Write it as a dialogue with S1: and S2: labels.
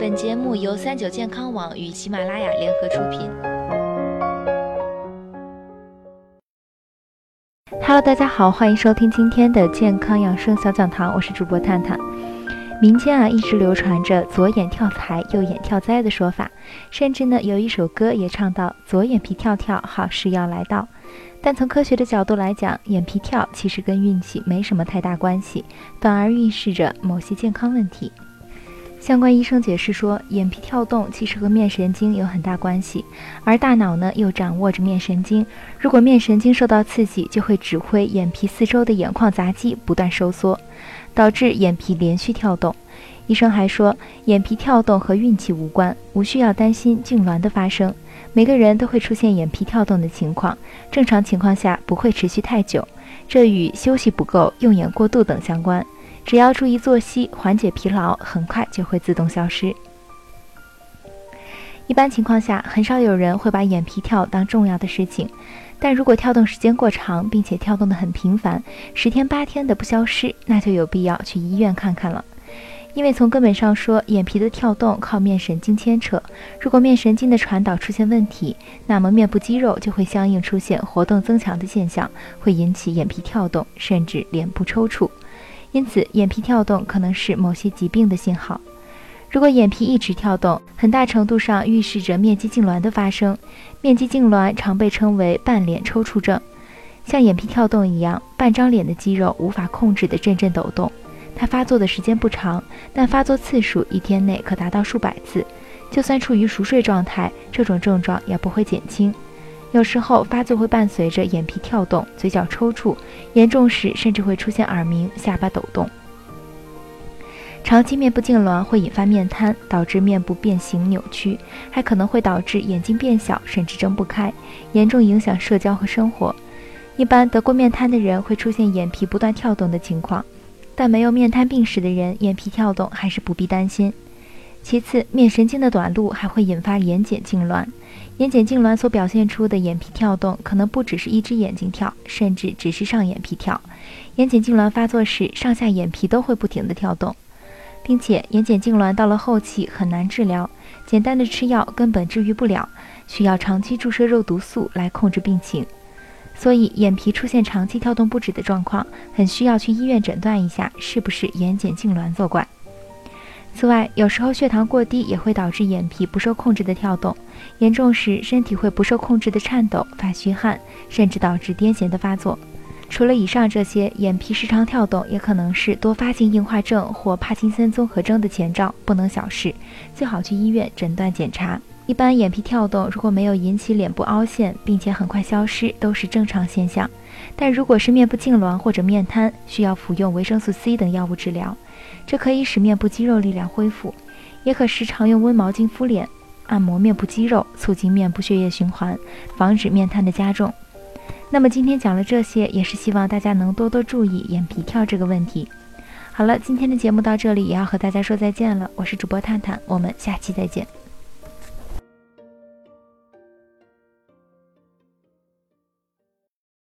S1: 本节目由三九健康网与喜马拉雅联合出品。
S2: Hello，大家好，欢迎收听今天的健康养生小讲堂，我是主播探探。民间啊一直流传着左眼跳财，右眼跳灾的说法，甚至呢有一首歌也唱到左眼皮跳跳，好事要来到。但从科学的角度来讲，眼皮跳其实跟运气没什么太大关系，反而预示着某些健康问题。相关医生解释说，眼皮跳动其实和面神经有很大关系，而大脑呢又掌握着面神经。如果面神经受到刺激，就会指挥眼皮四周的眼眶匝肌不断收缩，导致眼皮连续跳动。医生还说，眼皮跳动和运气无关，无需要担心痉挛的发生。每个人都会出现眼皮跳动的情况，正常情况下不会持续太久，这与休息不够、用眼过度等相关。只要注意作息，缓解疲劳，很快就会自动消失。一般情况下，很少有人会把眼皮跳当重要的事情，但如果跳动时间过长，并且跳动的很频繁，十天八天的不消失，那就有必要去医院看看了。因为从根本上说，眼皮的跳动靠面神经牵扯，如果面神经的传导出现问题，那么面部肌肉就会相应出现活动增强的现象，会引起眼皮跳动，甚至脸部抽搐。因此，眼皮跳动可能是某些疾病的信号。如果眼皮一直跳动，很大程度上预示着面肌痉挛的发生。面肌痉挛常被称为半脸抽搐症，像眼皮跳动一样，半张脸的肌肉无法控制的阵阵抖动。它发作的时间不长，但发作次数一天内可达到数百次。就算处于熟睡状态，这种症状也不会减轻。有时候发作会伴随着眼皮跳动、嘴角抽搐，严重时甚至会出现耳鸣、下巴抖动。长期面部痉挛会引发面瘫，导致面部变形扭曲，还可能会导致眼睛变小，甚至睁不开，严重影响社交和生活。一般得过面瘫的人会出现眼皮不断跳动的情况，但没有面瘫病史的人，眼皮跳动还是不必担心。其次，面神经的短路还会引发眼睑痉挛。眼睑痉挛所表现出的眼皮跳动，可能不只是一只眼睛跳，甚至只是上眼皮跳。眼睑痉挛发作时，上下眼皮都会不停地跳动，并且眼睑痉挛到了后期很难治疗，简单的吃药根本治愈不了，需要长期注射肉毒素来控制病情。所以，眼皮出现长期跳动不止的状况，很需要去医院诊断一下是不是眼睑痉挛作怪。此外，有时候血糖过低也会导致眼皮不受控制的跳动，严重时身体会不受控制的颤抖、发虚汗，甚至导致癫痫的发作。除了以上这些，眼皮时常跳动也可能是多发性硬化症或帕金森综合征的前兆，不能小视，最好去医院诊断检查。一般眼皮跳动如果没有引起脸部凹陷，并且很快消失，都是正常现象。但如果是面部痉挛或者面瘫，需要服用维生素 C 等药物治疗。这可以使面部肌肉力量恢复，也可时常用温毛巾敷脸、按摩面部肌肉，促进面部血液循环，防止面瘫的加重。那么今天讲了这些，也是希望大家能多多注意眼皮跳这个问题。好了，今天的节目到这里也要和大家说再见了，我是主播探探，我们下期再见。